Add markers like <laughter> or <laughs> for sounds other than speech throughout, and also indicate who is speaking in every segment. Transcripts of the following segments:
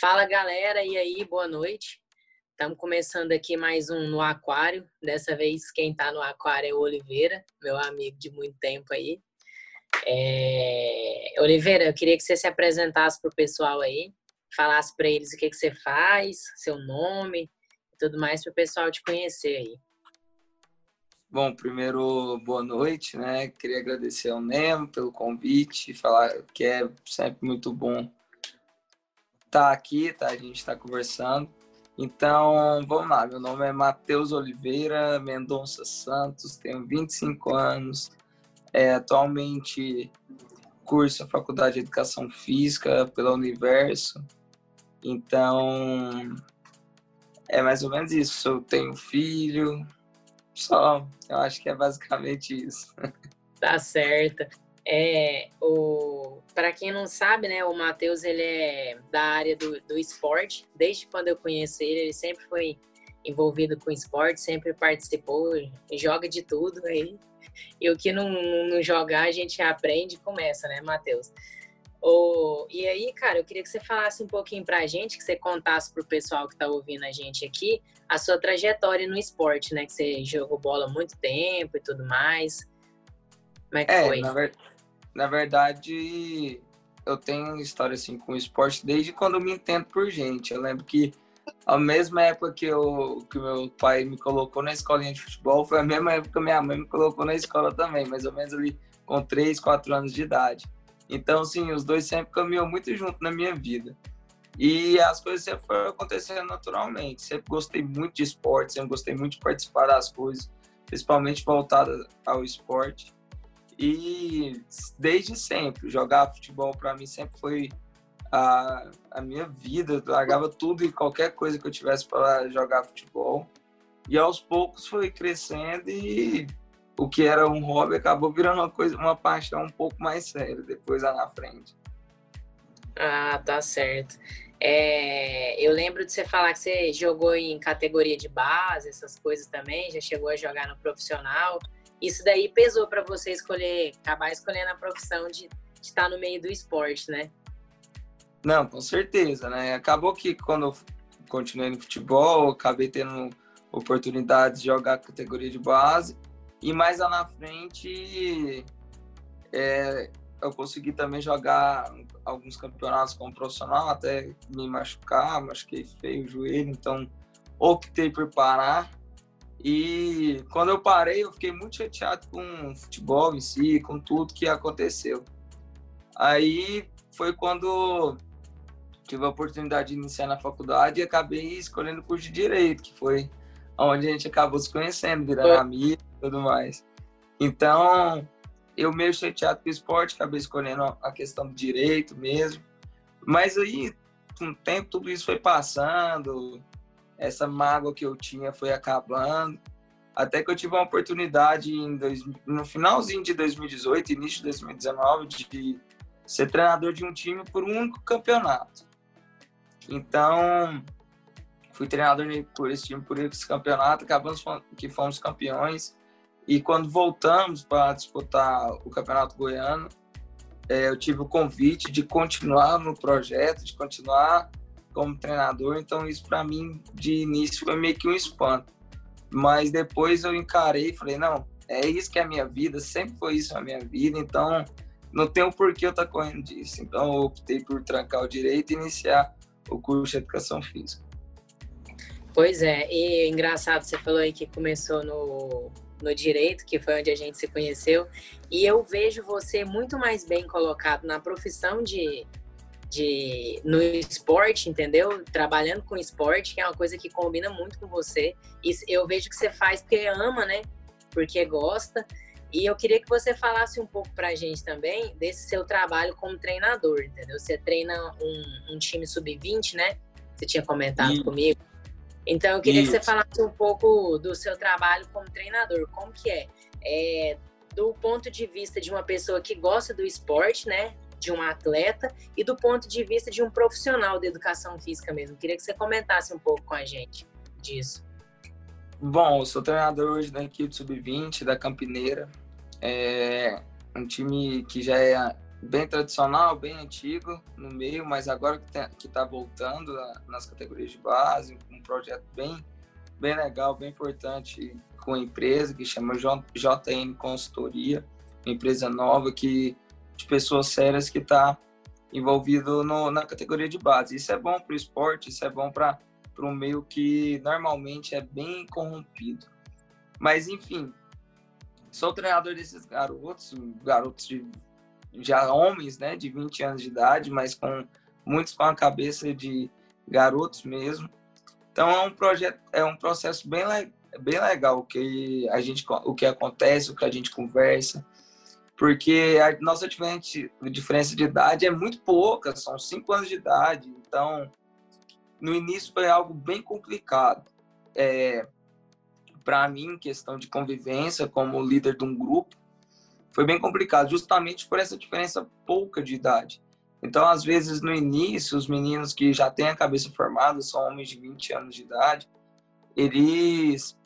Speaker 1: Fala galera, e aí, boa noite. Estamos começando aqui mais um no Aquário. Dessa vez quem está no Aquário é o Oliveira, meu amigo de muito tempo aí. É... Oliveira, eu queria que você se apresentasse para o pessoal aí, falasse para eles o que, que você faz, seu nome e tudo mais para o pessoal te conhecer aí.
Speaker 2: Bom, primeiro, boa noite, né? Queria agradecer ao Nemo pelo convite, falar que é sempre muito bom tá aqui, tá? A gente está conversando. Então, vamos lá. Meu nome é Matheus Oliveira Mendonça Santos, tenho 25 anos. É, atualmente curso a Faculdade de Educação Física pela Universo. Então, é mais ou menos isso. Eu tenho filho, só. Eu acho que é basicamente isso.
Speaker 1: Tá certo. É, o para quem não sabe, né, o Matheus ele é da área do, do esporte. Desde quando eu conheci ele, ele sempre foi envolvido com esporte, sempre participou, joga de tudo aí. E o que não, não jogar, a gente aprende e começa, né, Matheus? Oh, e aí, cara, eu queria que você falasse um pouquinho pra gente, que você contasse pro pessoal que tá ouvindo a gente aqui, a sua trajetória no esporte, né? Que você jogou bola há muito tempo e tudo mais. Como é que é, foi?
Speaker 2: Na, ver... na verdade, eu tenho história assim com o esporte desde quando eu me entendo por gente. Eu lembro que a mesma época que, eu, que meu pai me colocou na escolinha de futebol foi a mesma época que minha mãe me colocou na escola também, mais ou menos ali com 3, 4 anos de idade. Então, sim, os dois sempre caminham muito junto na minha vida. E as coisas sempre foram acontecendo naturalmente. Sempre gostei muito de esporte, sempre gostei muito de participar das coisas, principalmente voltada ao esporte. E desde sempre, jogar futebol para mim sempre foi a, a minha vida. Eu largava tudo e qualquer coisa que eu tivesse para jogar futebol. E aos poucos foi crescendo e o que era um hobby acabou virando uma coisa, uma paixão um pouco mais séria depois lá na frente.
Speaker 1: Ah, tá certo. É, eu lembro de você falar que você jogou em categoria de base, essas coisas também, já chegou a jogar no profissional. Isso daí pesou para você escolher, acabar escolhendo a profissão de, estar no meio do esporte, né?
Speaker 2: Não, com certeza, né? Acabou que quando eu continuei no futebol, acabei tendo oportunidade de jogar categoria de base e mais lá na frente, é, eu consegui também jogar alguns campeonatos como profissional, até me machucar, machuquei feio o joelho, então optei por parar. E quando eu parei, eu fiquei muito chateado com o futebol em si, com tudo que aconteceu. Aí foi quando tive a oportunidade de iniciar na faculdade e acabei escolhendo o curso de Direito, que foi onde a gente acabou se conhecendo, virando amigo e tudo mais. Então, eu meio chateado com o esporte, acabei escolhendo a questão do direito mesmo. Mas aí, com o tempo, tudo isso foi passando, essa mágoa que eu tinha foi acabando. Até que eu tive uma oportunidade dois, no finalzinho de 2018, início de 2019, de ser treinador de um time por um único campeonato. Então, fui treinador por esse time, por esse campeonato, acabamos que fomos campeões. E quando voltamos para disputar o Campeonato Goiano, é, eu tive o convite de continuar no projeto, de continuar como treinador. Então, isso para mim, de início, foi meio que um espanto. Mas depois eu encarei e falei: não, é isso que é a minha vida, sempre foi isso a minha vida. Então, não tem um porquê eu estar tá correndo disso. Então, eu optei por trancar o direito e iniciar o curso de educação física.
Speaker 1: Pois é, e engraçado, você falou aí que começou no, no direito, que foi onde a gente se conheceu, e eu vejo você muito mais bem colocado na profissão de, de no esporte, entendeu? Trabalhando com esporte, que é uma coisa que combina muito com você. E eu vejo que você faz porque ama, né? Porque gosta. E eu queria que você falasse um pouco pra gente também desse seu trabalho como treinador, entendeu? Você treina um, um time sub-20, né? Você tinha comentado comigo. Então, eu queria Isso. que você falasse um pouco do seu trabalho como treinador. Como que é? é? Do ponto de vista de uma pessoa que gosta do esporte, né? De um atleta e do ponto de vista de um profissional de educação física mesmo. Queria que você comentasse um pouco com a gente disso.
Speaker 2: Bom, eu sou treinador hoje da equipe sub-20 da Campineira. É um time que já é bem tradicional, bem antigo no meio, mas agora que está voltando nas categorias de base, um projeto bem, bem legal, bem importante com a empresa que chama JN Consultoria, uma empresa nova que de pessoas sérias que está envolvido no, na categoria de base. Isso é bom para o esporte, isso é bom para um meio que normalmente é bem corrompido. Mas, enfim, sou treinador desses garotos, garotos de, já homens, né, de 20 anos de idade, mas com muitos com a cabeça de garotos mesmo. Então é um projeto, é um processo bem, bem legal o que a gente, o que acontece, o que a gente conversa, porque a nossa diferença de idade é muito pouca, são cinco anos de idade. Então, no início foi algo bem complicado. É, Para mim, questão de convivência como líder de um grupo, foi bem complicado, justamente por essa diferença pouca de idade. Então, às vezes, no início, os meninos que já têm a cabeça formada, são homens de 20 anos de idade, eles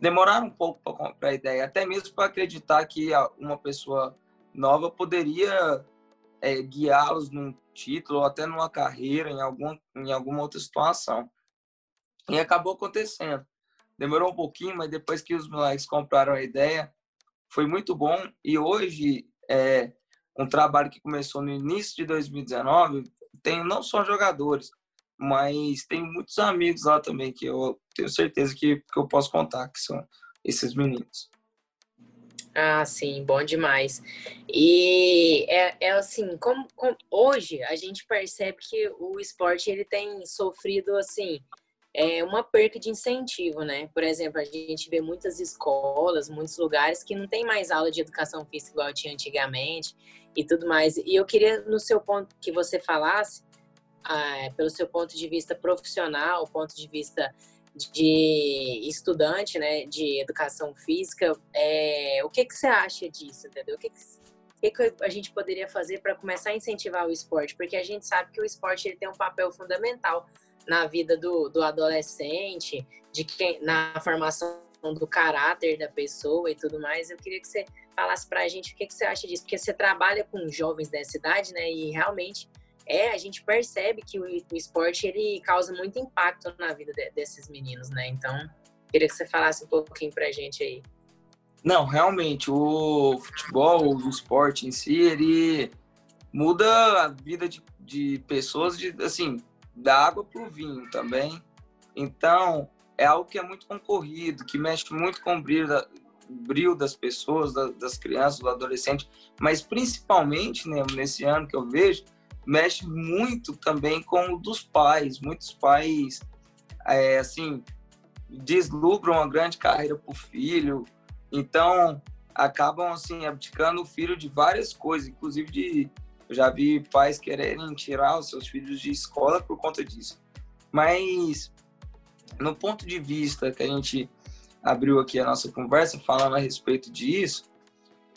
Speaker 2: demoraram um pouco para comprar a ideia, até mesmo para acreditar que uma pessoa nova poderia é, guiá-los num título ou até numa carreira, em, algum, em alguma outra situação. E acabou acontecendo. Demorou um pouquinho, mas depois que os moleques compraram a ideia, foi muito bom. E hoje, é, um trabalho que começou no início de 2019, tem não só jogadores, mas tem muitos amigos lá também que eu tenho certeza que, que eu posso contar, que são esses meninos.
Speaker 1: Ah, sim, bom demais. E é, é assim, como, como, hoje a gente percebe que o esporte ele tem sofrido assim é uma perca de incentivo, né? Por exemplo, a gente vê muitas escolas, muitos lugares que não tem mais aula de educação física igual tinha antigamente e tudo mais. E eu queria, no seu ponto, que você falasse ah, pelo seu ponto de vista profissional, ponto de vista de estudante, né, de educação física, é, o que que você acha disso, entendeu? O que que, que, que a gente poderia fazer para começar a incentivar o esporte? Porque a gente sabe que o esporte ele tem um papel fundamental na vida do, do adolescente, de quem, na formação do caráter da pessoa e tudo mais. Eu queria que você falasse para a gente o que, que você acha disso, porque você trabalha com jovens dessa idade, né, e realmente é, a gente percebe que o, esporte ele causa muito impacto na vida de, desses meninos, né? Então, queria que você falasse um pouquinho pra gente aí.
Speaker 2: Não, realmente, o futebol, o esporte em si, ele muda a vida de, de pessoas, de, assim, da água pro vinho também. Então, é algo que é muito concorrido, que mexe muito com o brilho, da, brilho das pessoas, da, das crianças, do adolescente, mas principalmente, né, nesse ano que eu vejo, mexe muito também com o dos pais. Muitos pais, é, assim, deslumbram uma grande carreira para o filho, então acabam, assim, abdicando o filho de várias coisas, inclusive de... Eu já vi pais quererem tirar os seus filhos de escola por conta disso. Mas, no ponto de vista que a gente abriu aqui a nossa conversa falando a respeito disso,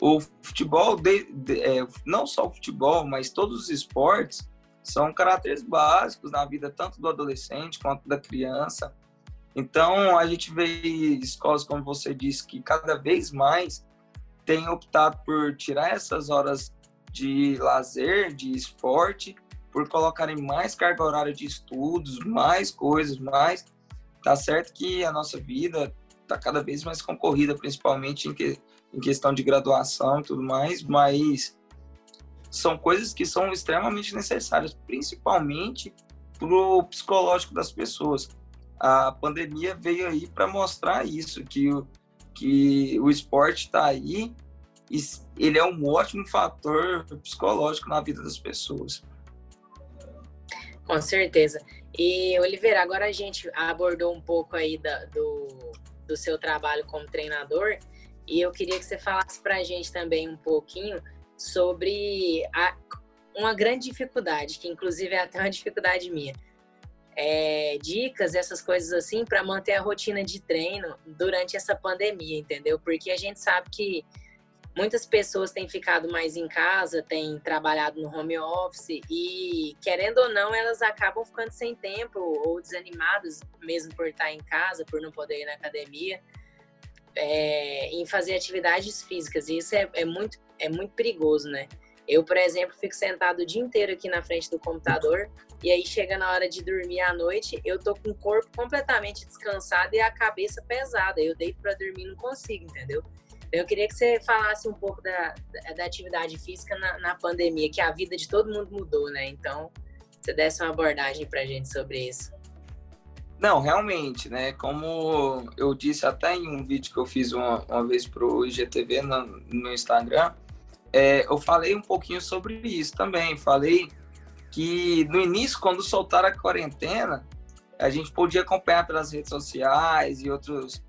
Speaker 2: o futebol, de, de, é, não só o futebol, mas todos os esportes são caracteres básicos na vida tanto do adolescente quanto da criança. Então, a gente vê escolas, como você disse, que cada vez mais têm optado por tirar essas horas de lazer, de esporte, por colocarem mais carga horária de estudos, mais coisas, mais. Tá certo que a nossa vida está cada vez mais concorrida, principalmente em que em questão de graduação e tudo mais, mas são coisas que são extremamente necessárias, principalmente para o psicológico das pessoas. A pandemia veio aí para mostrar isso, que o, que o esporte está aí e ele é um ótimo fator psicológico na vida das pessoas.
Speaker 1: Com certeza. E, Oliveira, agora a gente abordou um pouco aí da, do, do seu trabalho como treinador, e eu queria que você falasse para a gente também um pouquinho sobre a, uma grande dificuldade, que inclusive é até uma dificuldade minha. É, dicas, essas coisas assim, para manter a rotina de treino durante essa pandemia, entendeu? Porque a gente sabe que muitas pessoas têm ficado mais em casa, têm trabalhado no home office e, querendo ou não, elas acabam ficando sem tempo ou desanimadas, mesmo por estar em casa, por não poder ir na academia é, em fazer atividades físicas. E isso é, é, muito, é muito perigoso, né? Eu, por exemplo, fico sentado o dia inteiro aqui na frente do computador e aí chega na hora de dormir à noite, eu tô com o corpo completamente descansado e a cabeça pesada. Eu deito para dormir não consigo, entendeu? Eu queria que você falasse um pouco da, da atividade física na, na pandemia, que a vida de todo mundo mudou, né? Então, você desse uma abordagem pra gente sobre isso.
Speaker 2: Não, realmente, né? Como eu disse até em um vídeo que eu fiz uma, uma vez pro IGTV no, no Instagram, é, eu falei um pouquinho sobre isso também. Falei que no início, quando soltaram a quarentena, a gente podia acompanhar pelas redes sociais e outros,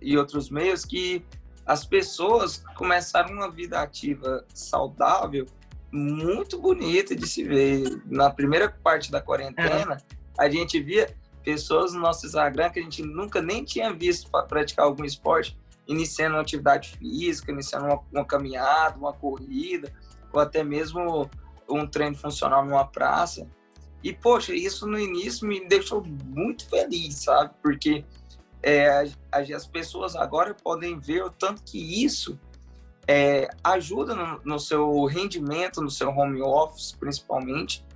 Speaker 2: e outros meios que as pessoas começaram uma vida ativa saudável muito bonita de se ver. Na primeira parte da quarentena, a gente via pessoas no nosso Instagram que a gente nunca nem tinha visto para praticar algum esporte, iniciando uma atividade física, iniciando uma, uma caminhada, uma corrida, ou até mesmo um treino funcional numa praça. E, poxa, isso no início me deixou muito feliz, sabe? Porque é, as pessoas agora podem ver o tanto que isso é, ajuda no, no, seu rendimento, no seu home office, principalmente,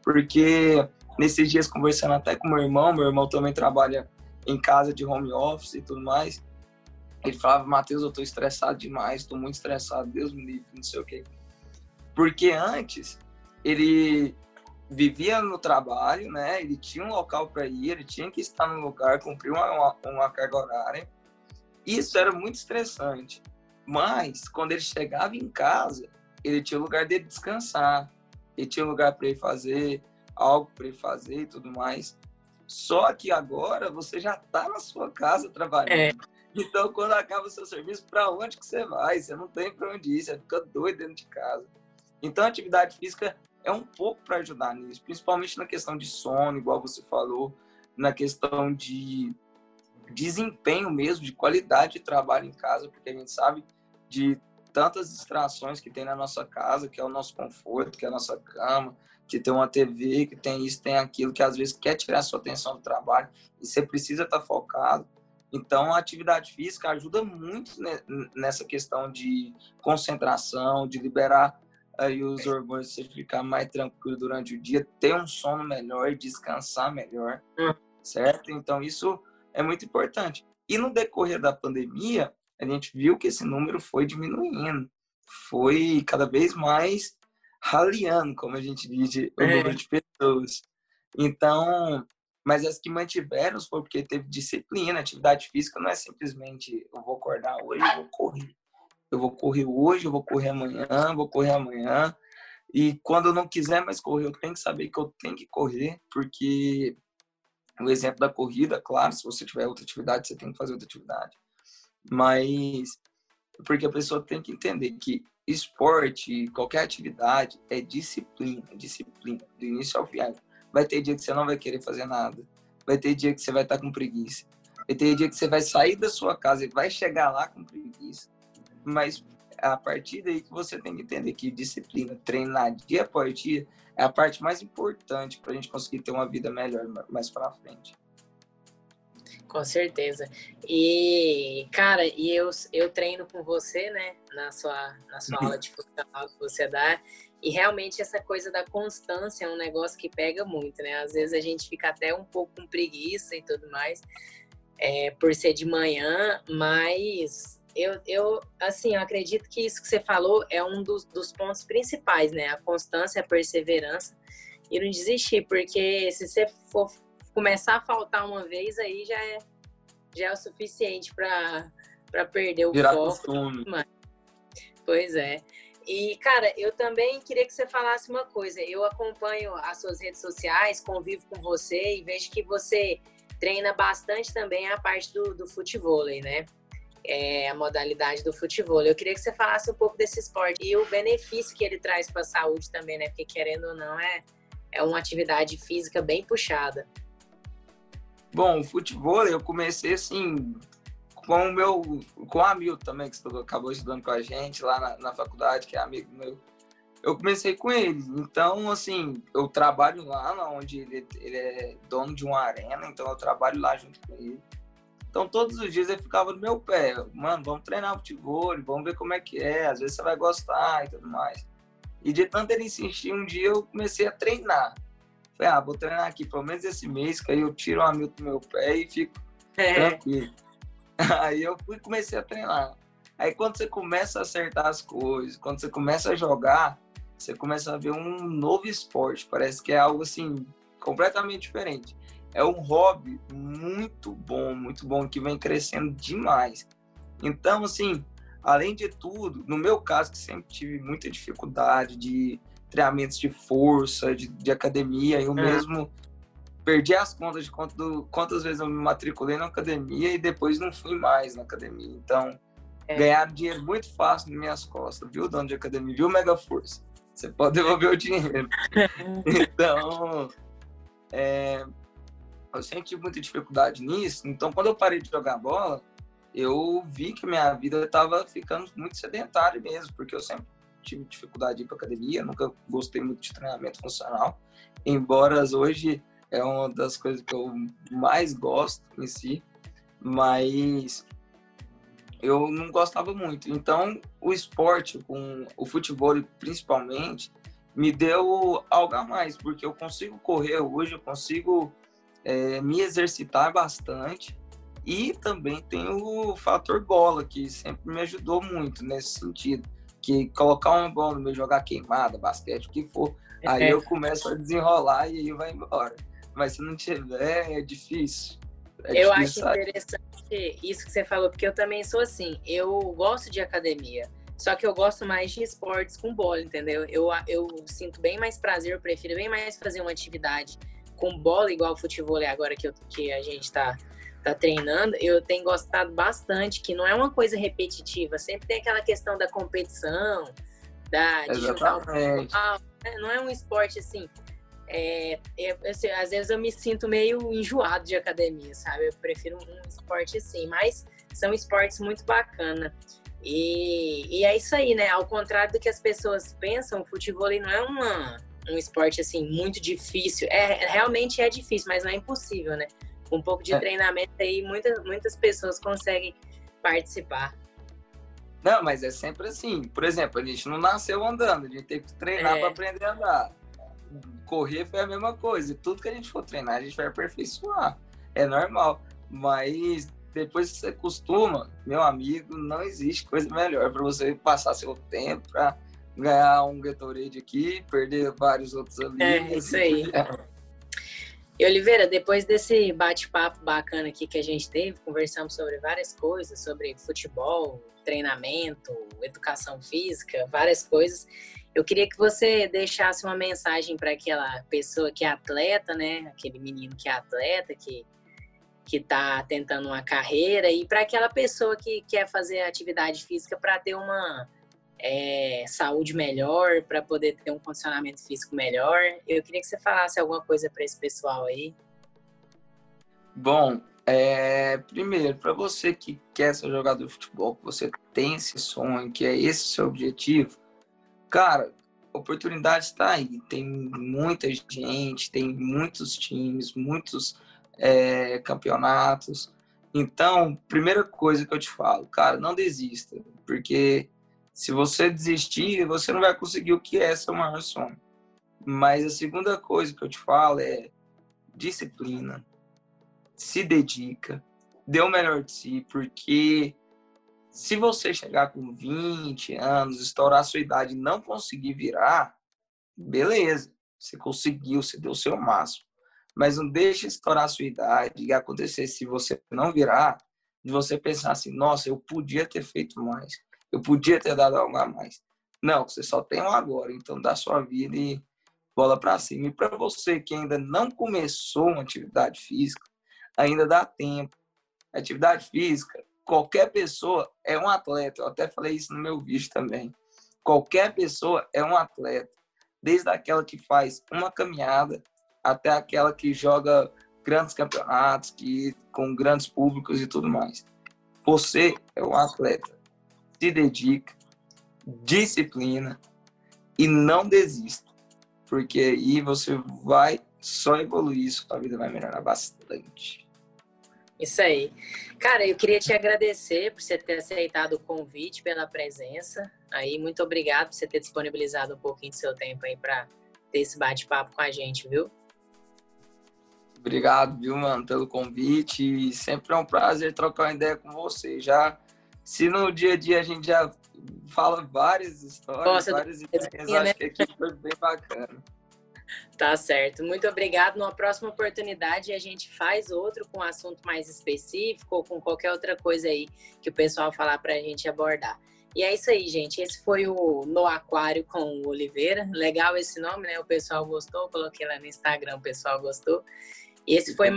Speaker 2: porque nesses dias conversando até com meu irmão, meu irmão também trabalha em casa de home office e tudo mais, ele falava, Matheus, eu tô estressado demais, tô muito estressado, Deus me livre, não sei o quê. Porque antes, ele vivia no trabalho, né? Ele tinha um local para ir, ele tinha que estar no lugar, cumprir uma, uma, uma carga horária. Isso era muito estressante. Mas, quando ele chegava em casa, ele tinha lugar de descansar, ele tinha lugar para ele fazer algo para ele fazer e tudo mais. Só que agora você já está na sua casa trabalhando. É. Então, quando acaba o seu serviço, para onde que você vai? Você não tem para onde ir, você fica doido dentro de casa. Então, a atividade física é um pouco para ajudar nisso, principalmente na questão de sono, igual você falou, na questão de desempenho mesmo, de qualidade de trabalho em casa, porque a gente sabe de tantas distrações que tem na nossa casa, que é o nosso conforto, que é a nossa cama, que tem uma TV, que tem isso, tem aquilo, que às vezes quer tirar a sua atenção do trabalho e você precisa estar focado. Então, a atividade física ajuda muito nessa questão de concentração, de liberar aí os hormônios, você ficar mais tranquilo durante o dia, ter um sono melhor, descansar melhor, hum. certo? Então, isso é muito importante. E no decorrer da pandemia, a gente viu que esse número foi diminuindo, foi cada vez mais raliando, como a gente diz, o é. número de pessoas. Então, mas as que mantiveram foi porque teve disciplina, atividade física não é simplesmente eu vou acordar hoje, eu vou correr. Eu vou correr hoje, eu vou correr amanhã, vou correr amanhã. E quando eu não quiser mais correr, eu tenho que saber que eu tenho que correr, porque o exemplo da corrida, claro, se você tiver outra atividade, você tem que fazer outra atividade. Mas porque a pessoa tem que entender que esporte, qualquer atividade é disciplina, disciplina, do início ao fim. Vai ter dia que você não vai querer fazer nada. Vai ter dia que você vai estar com preguiça. Vai ter dia que você vai sair da sua casa e vai chegar lá com preguiça. Mas a partir daí que você tem que entender que disciplina, treinar dia após dia, é a parte mais importante para a gente conseguir ter uma vida melhor mais para frente.
Speaker 1: Com certeza. E, cara, e eu, eu treino com você, né, na sua, na sua aula de funcional que você dá, e realmente essa coisa da constância é um negócio que pega muito, né? Às vezes a gente fica até um pouco com preguiça e tudo mais, é, por ser de manhã, mas eu, eu, assim, eu acredito que isso que você falou é um dos, dos pontos principais, né? A constância, a perseverança e não desistir, porque se você for começar a faltar uma vez, aí já é, já é o suficiente para perder o
Speaker 2: Virar
Speaker 1: foco.
Speaker 2: Costume.
Speaker 1: Pois é. E, cara, eu também queria que você falasse uma coisa. Eu acompanho as suas redes sociais, convivo com você e vejo que você treina bastante também a parte do, do futebol, né? É, a modalidade do futebol. Eu queria que você falasse um pouco desse esporte e o benefício que ele traz para a saúde também, né? Porque querendo ou não, é, é uma atividade física bem puxada.
Speaker 2: Bom, o futebol eu comecei assim com o meu, com o Hamilton também, que estudou, acabou estudando com a gente lá na, na, faculdade, que é amigo meu. Eu comecei com ele. Então, assim, eu trabalho lá onde ele, ele é dono de uma arena, então eu trabalho lá junto com ele. Então, todos os dias ele ficava no meu pé. Mano, vamos treinar futebol, vamos ver como é que é. Às vezes você vai gostar e tudo mais. E de tanto ele insistir, um dia eu comecei a treinar. Falei, ah, vou treinar aqui pelo menos esse mês, que aí eu tiro um amigo do meu pé e fico é. tranquilo. <laughs> Aí eu fui comecei a treinar. Aí quando você começa a acertar as coisas, quando você começa a jogar, você começa a ver um novo esporte. Parece que é algo assim completamente diferente. É um hobby muito bom, muito bom, que vem crescendo demais. Então, assim, além de tudo, no meu caso, que sempre tive muita dificuldade de treinamentos de força, de, de academia, eu é. mesmo perdi as contas de quanto, quantas vezes eu me matriculei na academia e depois não fui mais na academia. Então, é. ganhar dinheiro muito fácil nas minhas costas, viu, dono de academia, viu, Mega Força? Você pode devolver o dinheiro. <laughs> então, é, eu sempre tive muita dificuldade nisso. Então, quando eu parei de jogar bola, eu vi que minha vida estava ficando muito sedentária mesmo, porque eu sempre tive dificuldade de ir para academia, nunca gostei muito de treinamento funcional, embora hoje é uma das coisas que eu mais gosto em si, mas eu não gostava muito. Então, o esporte, com o futebol principalmente, me deu algo a mais, porque eu consigo correr hoje, eu consigo é, me exercitar bastante e também tem o fator bola, que sempre me ajudou muito nesse sentido. Que colocar uma bola no meu jogar queimada, basquete, o que for, aí é. eu começo a desenrolar e aí vai embora. Mas se não tiver, é difícil.
Speaker 1: É eu difícil, acho interessante isso que você falou, porque eu também sou assim. Eu gosto de academia, só que eu gosto mais de esportes com bola, entendeu? Eu, eu sinto bem mais prazer, eu prefiro bem mais fazer uma atividade com bola, igual o futebol agora que, eu, que a gente está tá treinando, eu tenho gostado bastante, que não é uma coisa repetitiva, sempre tem aquela questão da competição, da, de
Speaker 2: Exatamente. juntar
Speaker 1: né? Não é um esporte assim. É, é, assim, às vezes eu me sinto meio enjoado de academia, sabe? Eu prefiro um esporte assim, mas são esportes muito bacana. E, e é isso aí, né? Ao contrário do que as pessoas pensam, o futebol não é uma, um esporte assim muito difícil. É, realmente é difícil, mas não é impossível, né? Um pouco de é. treinamento aí, muitas, muitas pessoas conseguem participar.
Speaker 2: Não, mas é sempre assim. Por exemplo, a gente não nasceu andando, a gente teve que treinar é. para aprender a andar. Correr foi a mesma coisa. Tudo que a gente for treinar, a gente vai aperfeiçoar. É normal. Mas depois que você costuma, meu amigo, não existe coisa melhor para você passar seu tempo, para ganhar um Gatorade aqui, perder vários outros ali.
Speaker 1: É, isso aí. <laughs> E Oliveira, depois desse bate-papo bacana aqui que a gente teve, conversamos sobre várias coisas, sobre futebol, treinamento, educação física, várias coisas. Eu queria que você deixasse uma mensagem para aquela pessoa que é atleta, né? Aquele menino que é atleta, que que está tentando uma carreira e para aquela pessoa que quer fazer atividade física para ter uma é, saúde melhor, para poder ter um condicionamento físico melhor. Eu queria que você falasse alguma coisa para esse pessoal aí.
Speaker 2: Bom, é, primeiro, para você que quer ser jogador de futebol, que você tem esse sonho, que é esse seu objetivo, cara, oportunidade está aí. Tem muita gente, tem muitos times, muitos é, campeonatos. Então, primeira coisa que eu te falo, cara, não desista, porque se você desistir, você não vai conseguir o que é seu maior sonho. Mas a segunda coisa que eu te falo é disciplina, se dedica, dê o melhor de si, porque se você chegar com 20 anos, estourar a sua idade e não conseguir virar, beleza, você conseguiu, você deu o seu máximo. Mas não deixe estourar a sua idade e acontecer se você não virar, de você pensar assim, nossa, eu podia ter feito mais eu podia ter dado algo a mais. Não, você só tem um agora, então dá sua vida e bola para cima. E para você que ainda não começou uma atividade física, ainda dá tempo. Atividade física, qualquer pessoa é um atleta. Eu até falei isso no meu vídeo também. Qualquer pessoa é um atleta, desde aquela que faz uma caminhada até aquela que joga grandes campeonatos, que com grandes públicos e tudo mais. Você é um atleta se dedica, disciplina e não desista, porque aí você vai só evoluir, sua vida vai melhorar bastante.
Speaker 1: Isso aí. Cara, eu queria te agradecer por você ter aceitado o convite, pela presença. Aí, muito obrigado por você ter disponibilizado um pouquinho do seu tempo aí para ter esse bate-papo com a gente, viu?
Speaker 2: Obrigado, viu, mano, pelo convite. Sempre é um prazer trocar uma ideia com você. Já, se no dia a dia a gente já fala várias histórias, Nossa, várias ideias, né? acho que aqui foi bem bacana.
Speaker 1: Tá certo. Muito obrigado. Numa próxima oportunidade a gente faz outro com um assunto mais específico ou com qualquer outra coisa aí que o pessoal falar para a gente abordar. E é isso aí, gente. Esse foi o No Aquário com o Oliveira. Legal esse nome, né? O pessoal gostou. Coloquei lá no Instagram, o pessoal gostou. E esse foi.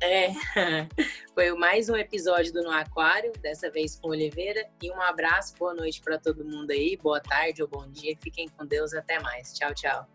Speaker 1: É, <laughs> foi mais um episódio do No Aquário, dessa vez com Oliveira. E um abraço, boa noite para todo mundo aí, boa tarde ou bom dia. Fiquem com Deus, até mais. Tchau, tchau.